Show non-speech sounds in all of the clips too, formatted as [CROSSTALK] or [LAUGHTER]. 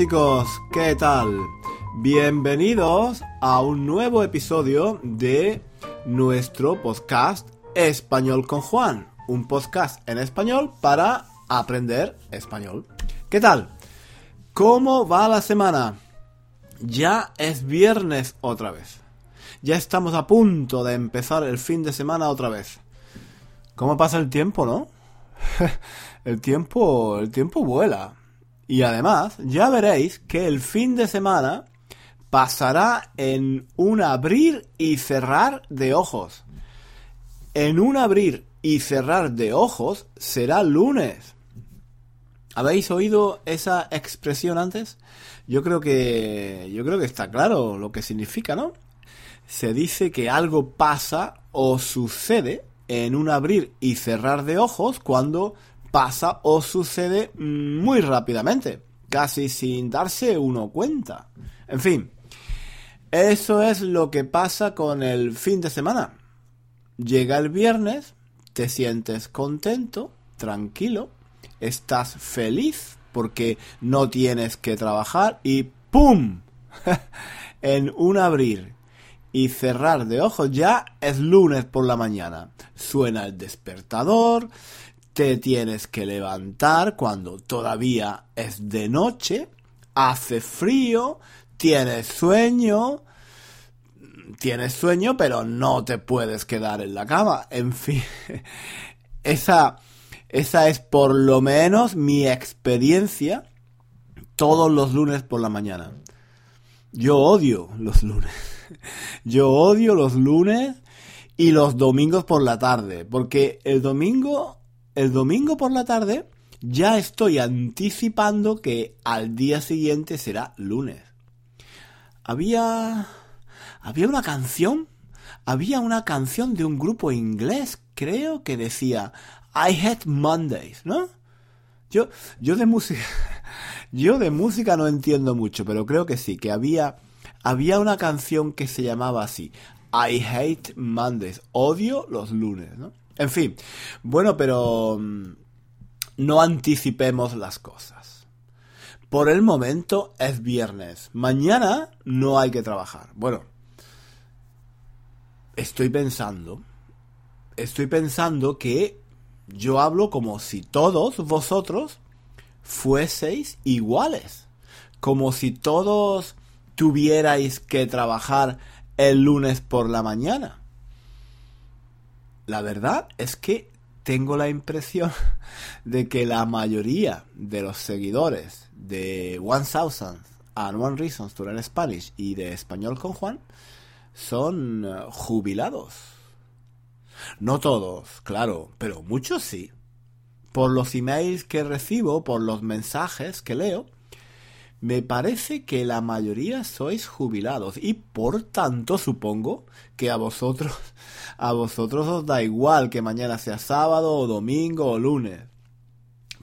chicos, ¿qué tal? Bienvenidos a un nuevo episodio de nuestro podcast Español con Juan, un podcast en español para aprender español. ¿Qué tal? ¿Cómo va la semana? Ya es viernes otra vez. Ya estamos a punto de empezar el fin de semana otra vez. ¿Cómo pasa el tiempo, no? [LAUGHS] el tiempo, el tiempo vuela. Y además, ya veréis que el fin de semana pasará en un abrir y cerrar de ojos. En un abrir y cerrar de ojos será lunes. ¿Habéis oído esa expresión antes? Yo creo que yo creo que está claro lo que significa, ¿no? Se dice que algo pasa o sucede en un abrir y cerrar de ojos cuando pasa o sucede muy rápidamente, casi sin darse uno cuenta. En fin, eso es lo que pasa con el fin de semana. Llega el viernes, te sientes contento, tranquilo, estás feliz porque no tienes que trabajar y ¡pum! [LAUGHS] en un abrir y cerrar de ojos ya es lunes por la mañana. Suena el despertador, te tienes que levantar cuando todavía es de noche, hace frío, tienes sueño, tienes sueño, pero no te puedes quedar en la cama. En fin, [LAUGHS] esa, esa es por lo menos mi experiencia todos los lunes por la mañana. Yo odio los lunes. [LAUGHS] Yo odio los lunes y los domingos por la tarde, porque el domingo el domingo por la tarde ya estoy anticipando que al día siguiente será lunes. Había... Había una canción. Había una canción de un grupo inglés, creo, que decía I hate Mondays, ¿no? Yo, yo de música, [LAUGHS] yo de música no entiendo mucho, pero creo que sí, que había, había una canción que se llamaba así, I hate Mondays, odio los lunes, ¿no? En fin, bueno, pero mm, no anticipemos las cosas. Por el momento es viernes. Mañana no hay que trabajar. Bueno, estoy pensando, estoy pensando que yo hablo como si todos vosotros fueseis iguales. Como si todos tuvierais que trabajar el lunes por la mañana. La verdad es que tengo la impresión [LAUGHS] de que la mayoría de los seguidores de One Thousand and One Reasons to Learn Spanish y de Español con Juan son eh, jubilados. No todos, claro, pero muchos sí. Por los emails que recibo, por los mensajes que leo, me parece que la mayoría sois jubilados y por tanto supongo que a vosotros [LAUGHS] a vosotros os da igual que mañana sea sábado o domingo o lunes.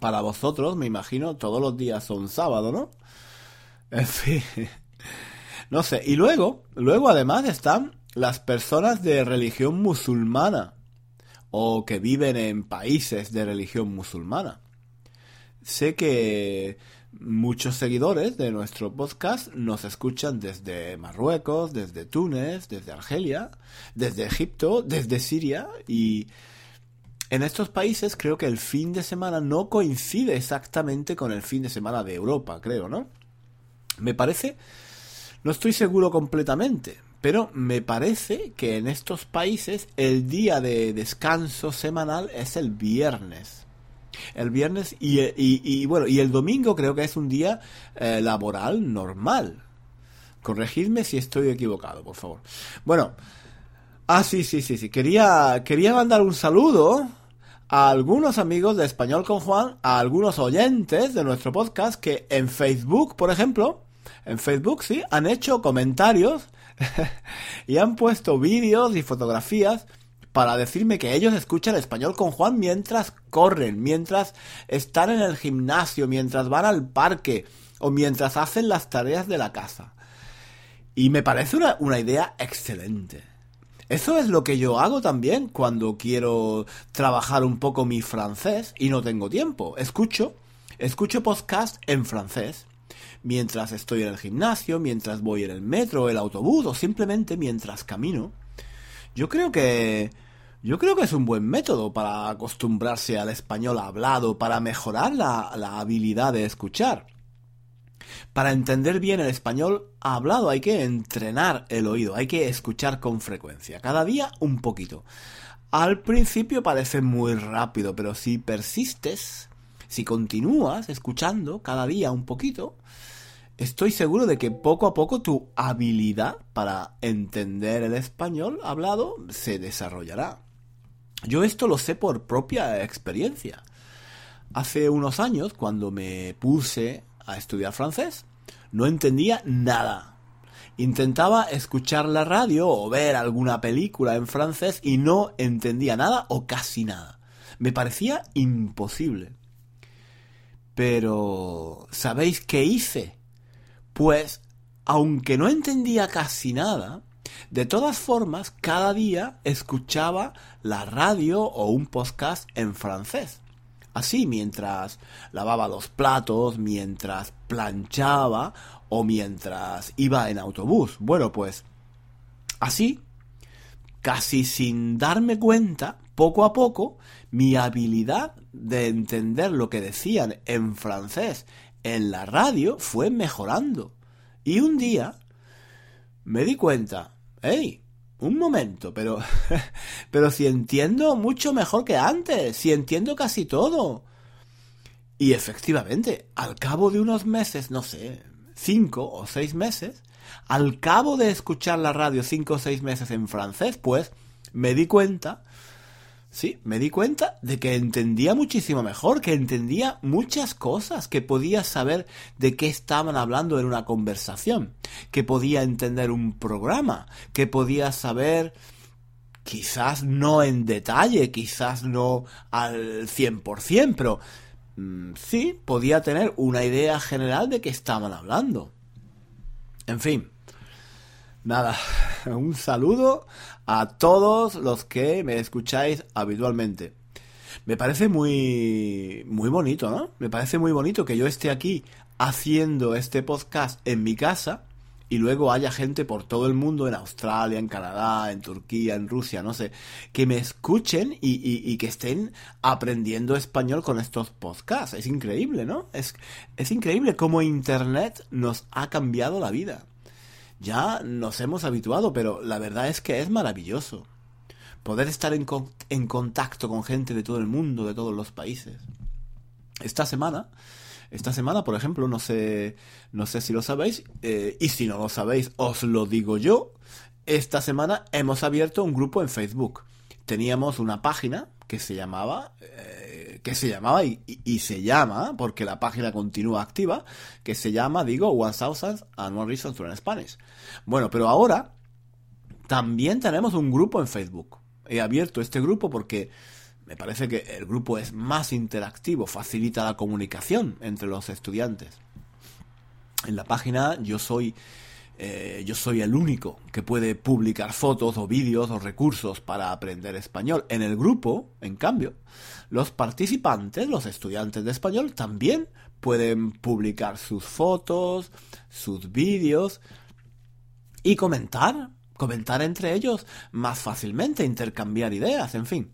Para vosotros, me imagino, todos los días son sábado, ¿no? [LAUGHS] En fin. [LAUGHS] No sé, y luego, luego además están las personas de religión musulmana o que viven en países de religión musulmana. Sé que Muchos seguidores de nuestro podcast nos escuchan desde Marruecos, desde Túnez, desde Argelia, desde Egipto, desde Siria y en estos países creo que el fin de semana no coincide exactamente con el fin de semana de Europa, creo, ¿no? Me parece, no estoy seguro completamente, pero me parece que en estos países el día de descanso semanal es el viernes. El viernes y, bueno, y el domingo creo que es un día eh, laboral normal. Corregidme si estoy equivocado, por favor. Bueno, ah, sí, sí, sí, sí. Quería, quería mandar un saludo a algunos amigos de Español con Juan, a algunos oyentes de nuestro podcast que en Facebook, por ejemplo, en Facebook, sí, han hecho comentarios [LAUGHS] y han puesto vídeos y fotografías para decirme que ellos escuchan español con Juan mientras corren, mientras están en el gimnasio, mientras van al parque o mientras hacen las tareas de la casa. Y me parece una, una idea excelente. Eso es lo que yo hago también cuando quiero trabajar un poco mi francés y no tengo tiempo. Escucho, escucho podcast en francés mientras estoy en el gimnasio, mientras voy en el metro, el autobús o simplemente mientras camino. Yo creo que yo creo que es un buen método para acostumbrarse al español hablado, para mejorar la, la habilidad de escuchar. Para entender bien el español hablado hay que entrenar el oído, hay que escuchar con frecuencia, cada día un poquito. Al principio parece muy rápido, pero si persistes, si continúas escuchando cada día un poquito, estoy seguro de que poco a poco tu habilidad para entender el español hablado se desarrollará. Yo esto lo sé por propia experiencia. Hace unos años, cuando me puse a estudiar francés, no entendía nada. Intentaba escuchar la radio o ver alguna película en francés y no entendía nada o casi nada. Me parecía imposible. Pero, ¿sabéis qué hice? Pues, aunque no entendía casi nada, de todas formas, cada día escuchaba la radio o un podcast en francés. Así, mientras lavaba los platos, mientras planchaba o mientras iba en autobús. Bueno, pues así, casi sin darme cuenta, poco a poco, mi habilidad de entender lo que decían en francés en la radio fue mejorando. Y un día me di cuenta, hey, un momento, pero. [LAUGHS] pero si entiendo mucho mejor que antes, si entiendo casi todo. Y efectivamente, al cabo de unos meses, no sé, cinco o seis meses, al cabo de escuchar la radio cinco o seis meses en francés, pues me di cuenta Sí, me di cuenta de que entendía muchísimo mejor, que entendía muchas cosas, que podía saber de qué estaban hablando en una conversación, que podía entender un programa, que podía saber, quizás no en detalle, quizás no al 100%, pero mm, sí, podía tener una idea general de qué estaban hablando. En fin, Nada, [LAUGHS] un saludo a todos los que me escucháis habitualmente. Me parece muy muy bonito, ¿no? Me parece muy bonito que yo esté aquí haciendo este podcast en mi casa y luego haya gente por todo el mundo, en Australia, en Canadá, en Turquía, en Rusia, no sé, que me escuchen y, que estén aprendiendo español con estos podcasts. Es increíble, ¿no? Es, es increíble cómo Internet nos ha cambiado la vida. Ya nos hemos habituado, pero la verdad es que es maravilloso. Poder estar en, en contacto con gente de todo el mundo, de todos los países. Esta semana, esta semana, por ejemplo, no sé, no sé si lo sabéis, eh, y si no lo sabéis, os lo digo yo. Esta semana hemos abierto un grupo en Facebook. Teníamos una página que se llamaba eh, que se llamaba y, se llama, porque la página continúa activa, que se llama, digo, One Thousand and One Reasons to Spanish. Bueno, pero ahora también tenemos un grupo en Facebook. He abierto este grupo porque me parece que el grupo es más interactivo, facilita la comunicación entre los estudiantes. En la página yo soy eh, yo soy el único que puede publicar fotos o vídeos o recursos para aprender español. En el grupo, en cambio, los participantes, los estudiantes de español, también pueden publicar sus fotos, sus vídeos y comentar, comentar entre ellos más fácilmente, intercambiar ideas, en fin.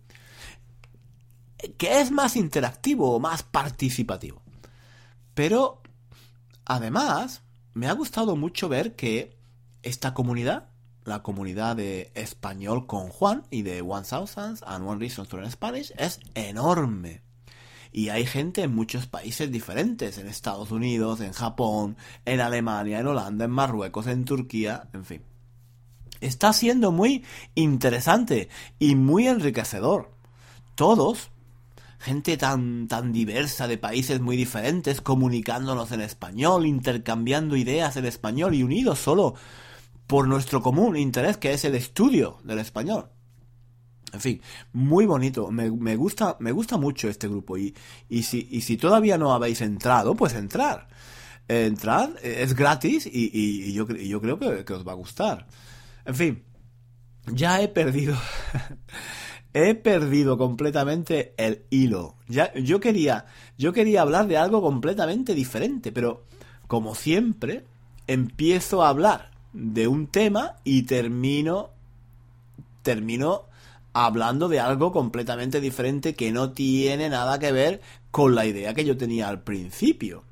Que es más interactivo más participativo. Pero, además, me ha gustado mucho ver que esta comunidad, la comunidad de español con Juan y de One Thousands and One Reason to Learn Spanish, es enorme. Y hay gente en muchos países diferentes, en Estados Unidos, en Japón, en Alemania, en Holanda, en Marruecos, en Turquía, en fin. Está siendo muy interesante y muy enriquecedor. Todos gente tan, tan diversa de países muy diferentes, comunicándonos en español, intercambiando ideas en español y unidos solo por nuestro común interés, que es el estudio del español. En fin, muy bonito. Me, gusta, me gusta mucho este grupo. Y, y, si, y si todavía no habéis entrado, pues entrar. Entrar es gratis y, y yo, yo, creo que, que os va a gustar. En fin, ya he perdido. [LAUGHS] He perdido completamente el hilo. Yo quería, yo quería hablar de algo completamente diferente, pero como siempre, empiezo a hablar de un tema y termino termino hablando de algo completamente diferente que no tiene nada que ver con la idea que yo tenía al principio.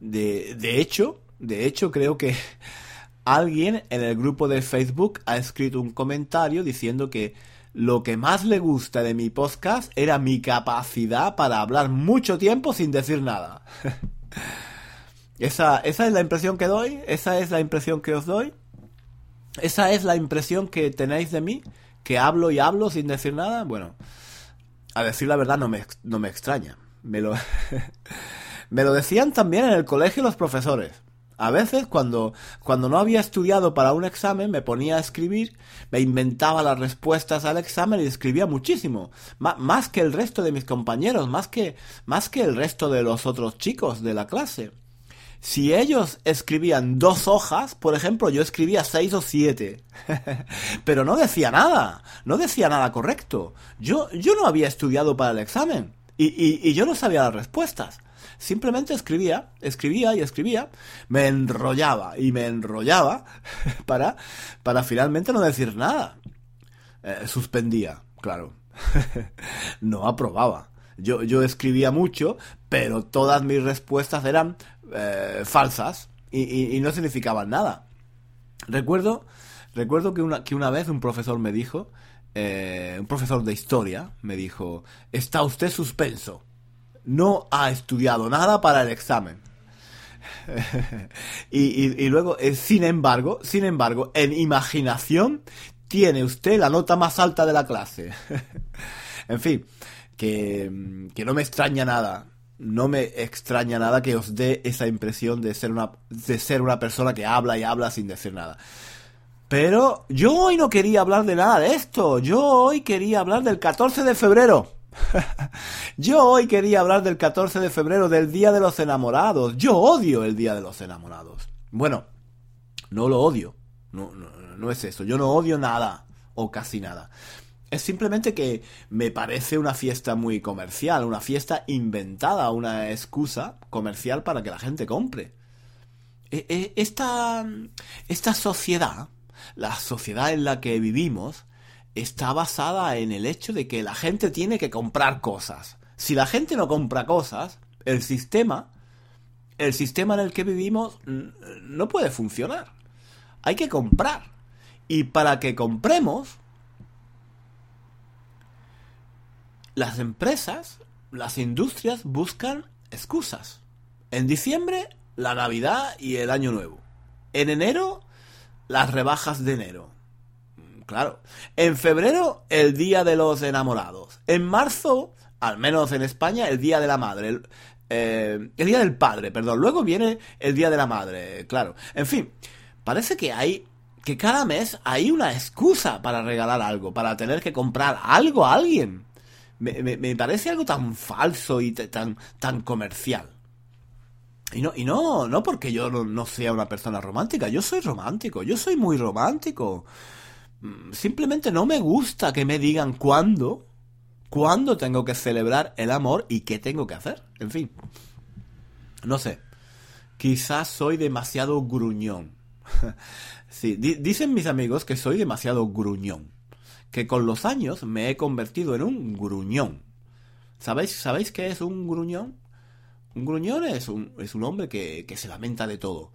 De, de hecho, de hecho creo que [LAUGHS] alguien en el grupo de Facebook ha escrito un comentario diciendo que lo que más le gusta de mi podcast era mi capacidad para hablar mucho tiempo sin decir nada. [LAUGHS] esa, esa es la impresión que doy, esa es la impresión que os doy, esa es la impresión que tenéis de mí que hablo y hablo sin decir nada, bueno, a decir la verdad no me, no me extraña. Me lo, [LAUGHS] me lo decían también en el colegio los profesores. A veces cuando, cuando no había estudiado para un examen me ponía a escribir, me inventaba las respuestas al examen y escribía muchísimo. más que el resto de mis compañeros, más que, más que el resto de los otros chicos de la clase. Si ellos escribían dos hojas, por ejemplo, yo escribía seis o siete. [LAUGHS] Pero no decía nada, no decía nada correcto. Yo, yo no había estudiado para el examen y, y, yo no sabía las respuestas. Simplemente escribía, escribía y escribía, me enrollaba y me enrollaba [LAUGHS] para, para finalmente no decir nada. Eh, suspendía, claro. [LAUGHS] no aprobaba. Yo, yo escribía mucho, pero todas mis respuestas eran eh, falsas y, no significaban nada. Recuerdo, recuerdo que una, que una vez un profesor me dijo, eh, un profesor de historia, me dijo, está usted suspenso, no ha estudiado nada para el examen. [LAUGHS] y, luego, eh, sin embargo, sin embargo, en imaginación tiene usted la nota más alta de la clase. [LAUGHS] en fin, que, que no me extraña nada no me extraña nada que os dé esa impresión de ser una, de ser una persona que habla y habla sin decir nada. Pero yo hoy no quería hablar de nada de esto. Yo hoy quería hablar del 14 de febrero. [LAUGHS] yo hoy quería hablar del 14 de febrero, del Día de los Enamorados. Yo odio el Día de los Enamorados. Bueno, no lo odio. No, es eso. Yo no odio nada. O casi nada. Es simplemente que me parece una fiesta muy comercial, una fiesta inventada, una excusa comercial para que la gente compre. E, e, esta, esta sociedad, la sociedad en la que vivimos, está basada en el hecho de que la gente tiene que comprar cosas. Si la gente no compra cosas, el sistema, el sistema en el que vivimos no puede funcionar. Hay que comprar. Y para que compremos, las empresas, las industrias buscan excusas. En diciembre, la Navidad y el Año Nuevo. En enero, las rebajas de enero. Claro. En febrero, el Día de los Enamorados. En marzo, al menos en España, el Día de la Madre. El, eh, el Día del Padre, perdón. Luego viene el Día de la Madre, claro. En fin, parece que hay que cada mes hay una excusa para regalar algo, para tener que comprar algo a alguien me, parece algo tan falso y tan, tan comercial. Y no, y no, no porque yo no, sea una persona romántica, yo soy romántico, yo soy muy romántico. Mm, simplemente no me gusta que me digan cuándo, cuándo tengo que celebrar el amor y qué tengo que hacer. En fin, no sé. Quizás soy demasiado gruñón. [LAUGHS] sí, dicen mis amigos que soy demasiado gruñón que con los años me he convertido en un gruñón. ¿Sabéis, ¿sabéis qué es un gruñón? Un gruñón es un, es un hombre que, que se lamenta de todo,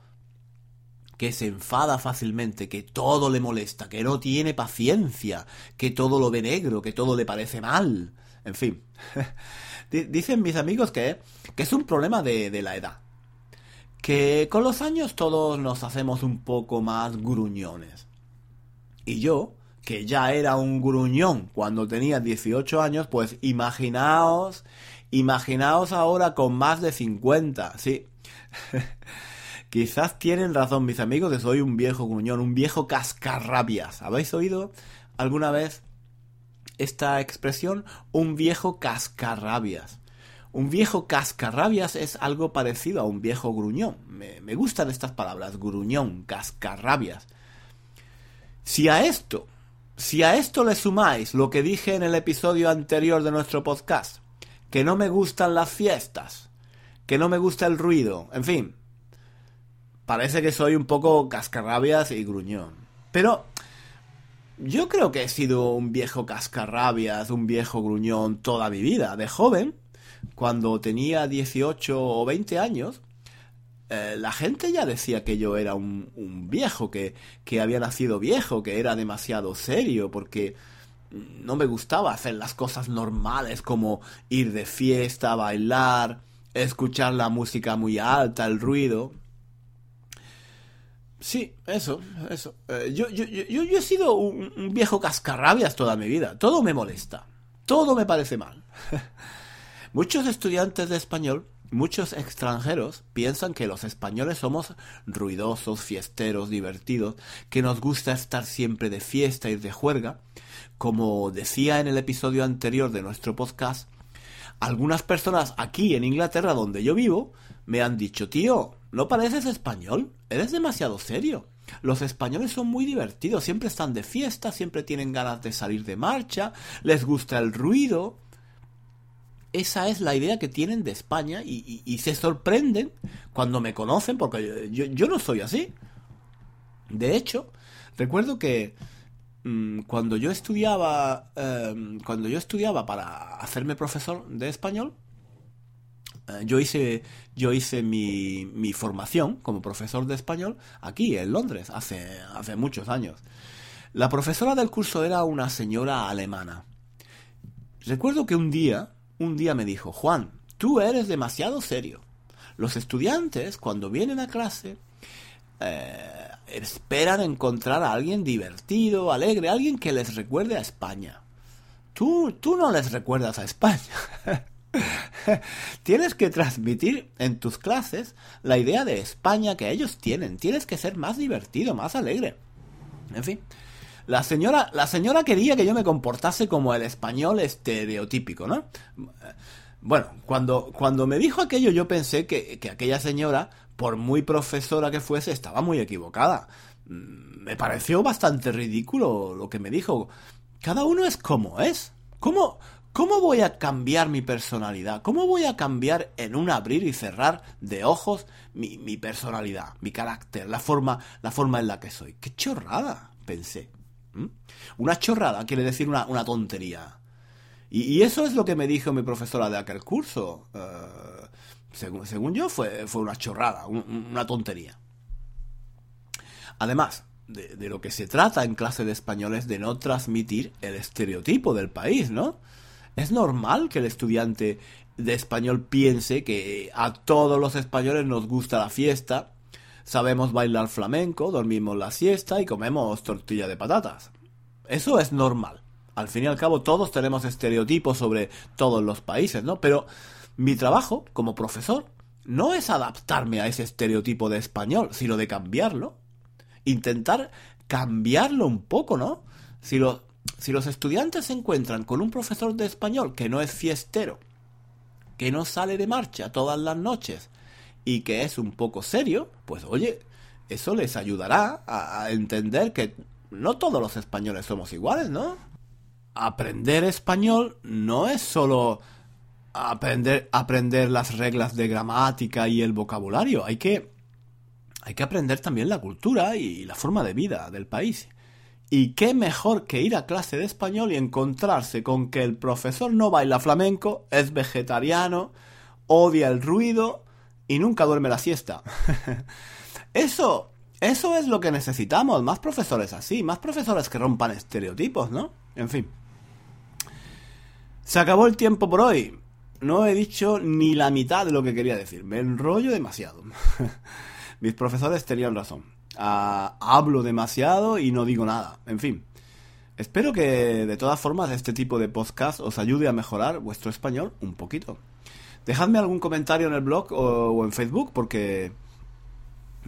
que se enfada fácilmente, que todo le molesta, que no tiene paciencia, que todo lo ve negro, que todo le parece mal. En fin, [LAUGHS] dicen mis amigos que, que es un problema de, de la edad. Que con los años todos nos hacemos un poco más gruñones. Y yo, que ya era un gruñón cuando tenía 18 años, pues imaginaos, imaginaos ahora con más de 50, sí. [LAUGHS] Quizás tienen razón mis amigos que soy un viejo gruñón, un viejo cascarrabias. ¿Habéis oído alguna vez esta expresión? Un viejo cascarrabias. Un viejo cascarrabias es algo parecido a un viejo gruñón. Me, me gustan estas palabras, gruñón, cascarrabias. Si a esto si a esto le sumáis lo que dije en el episodio anterior de nuestro podcast, que no me gustan las fiestas, que no me gusta el ruido, en fin. Parece que soy un poco cascarrabias y gruñón. Pero yo creo que he sido un viejo cascarrabias, un viejo gruñón toda mi vida. De joven, cuando tenía 18 o 20 años, eh, la gente ya decía que yo era un, viejo, que, que había nacido viejo, que era demasiado serio, porque no me gustaba hacer las cosas normales como ir de fiesta, bailar, escuchar la música muy alta, el ruido. Sí, eso, eso. Eh, yo, yo, yo, yo, he sido un, un, viejo cascarrabias toda mi vida. Todo me molesta. Todo me parece mal. [LAUGHS] Muchos estudiantes de español, muchos extranjeros, piensan que los españoles somos ruidosos, fiesteros, divertidos, que nos gusta estar siempre de fiesta y de juerga. Como decía en el episodio anterior de nuestro podcast, algunas personas aquí en Inglaterra, donde yo vivo, me han dicho, tío, ¿no pareces español? Eres demasiado serio. Los españoles son muy divertidos, siempre están de fiesta, siempre tienen ganas de salir de marcha, les gusta el ruido. Esa es la idea que tienen de España y, se sorprenden cuando me conocen porque yo, no soy así. De hecho, recuerdo que mmm, cuando yo estudiaba, eh, cuando yo estudiaba para hacerme profesor de español, yo hice, yo hice mi, mi, formación como profesor de español aquí en Londres hace, hace muchos años. La profesora del curso era una señora alemana. Recuerdo que un día, un día me dijo, Juan, tú eres demasiado serio. Los estudiantes, cuando vienen a clase, eh, esperan encontrar a alguien divertido, alegre, alguien que les recuerde a España. Tú, tú no les recuerdas a España. [LAUGHS] [LAUGHS] Tienes que transmitir en tus clases la idea de España que ellos tienen. Tienes que ser más divertido, más alegre. En fin. La señora, la señora quería que yo me comportase como el español estereotípico, ¿no? Bueno, cuando, cuando me dijo aquello yo pensé que, que aquella señora, por muy profesora que fuese, estaba muy equivocada. Me pareció bastante ridículo lo que me dijo. Cada uno es como es. ¿Cómo, ¿Cómo voy a cambiar mi personalidad? ¿Cómo voy a cambiar en un abrir y cerrar de ojos mi, mi, personalidad, mi carácter, la forma, la forma en la que soy? ¡Qué chorrada! pensé. ¿Mm? Una chorrada quiere decir una, una tontería. Y, y, eso es lo que me dijo mi profesora de aquel curso. Uh, según, según, yo, fue, fue una chorrada, un, una tontería. Además, de, de, lo que se trata en clase de español es de no transmitir el estereotipo del país, ¿no? Es normal que el estudiante de español piense que a todos los españoles nos gusta la fiesta, sabemos bailar flamenco, dormimos la siesta y comemos tortilla de patatas. Eso es normal. Al fin y al cabo todos tenemos estereotipos sobre todos los países, ¿no? Pero mi trabajo como profesor no es adaptarme a ese estereotipo de español, sino de cambiarlo. Intentar cambiarlo un poco, ¿no? Si lo, si los estudiantes se encuentran con un profesor de español que no es fiestero, que no sale de marcha todas las noches y que es un poco serio, pues oye, eso les ayudará a, entender que no todos los españoles somos iguales, ¿no? Aprender español no es solo aprender, aprender las reglas de gramática y el vocabulario, hay que, hay que aprender también la cultura y la forma de vida del país. Y qué mejor que ir a clase de español y encontrarse con que el profesor no baila flamenco, es vegetariano, odia el ruido y nunca duerme la siesta. [LAUGHS] eso, eso es lo que necesitamos, más profesores así, más profesores que rompan estereotipos, ¿no? En fin. Se acabó el tiempo por hoy. No he dicho ni la mitad de lo que quería decir. Me enrollo demasiado. [LAUGHS] Mis profesores tenían razón uh, hablo demasiado y no digo nada. En fin. Espero que de todas formas este tipo de podcast os ayude a mejorar vuestro español un poquito. Dejadme algún comentario en el blog o, en Facebook porque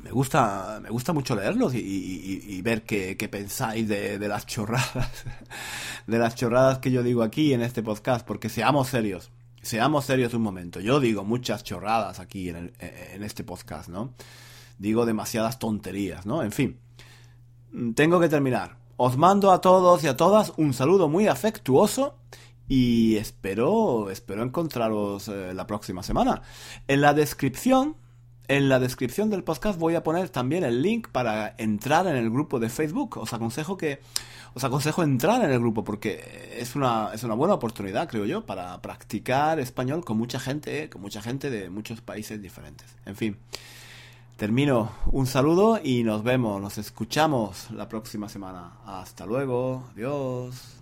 me gusta, me gusta mucho leerlos y, y, y ver qué, pensáis de, las chorradas, [LAUGHS] de las chorradas que yo digo aquí en este podcast, porque seamos serios, seamos serios un momento. Yo digo muchas chorradas aquí en, en este podcast, ¿no? Digo demasiadas tonterías, ¿no? En fin, tengo que terminar. Os mando a todos y a todas un saludo muy afectuoso y espero, espero encontraros eh, la próxima semana. En la descripción, en la descripción del podcast voy a poner también el link para entrar en el grupo de Facebook. Os aconsejo que, os aconsejo entrar en el grupo porque es una, es una buena oportunidad, creo yo, para practicar español con mucha gente, con mucha gente de muchos países diferentes. En fin. Termino. Un saludo y nos vemos, nos escuchamos la próxima semana. Hasta luego. Adiós.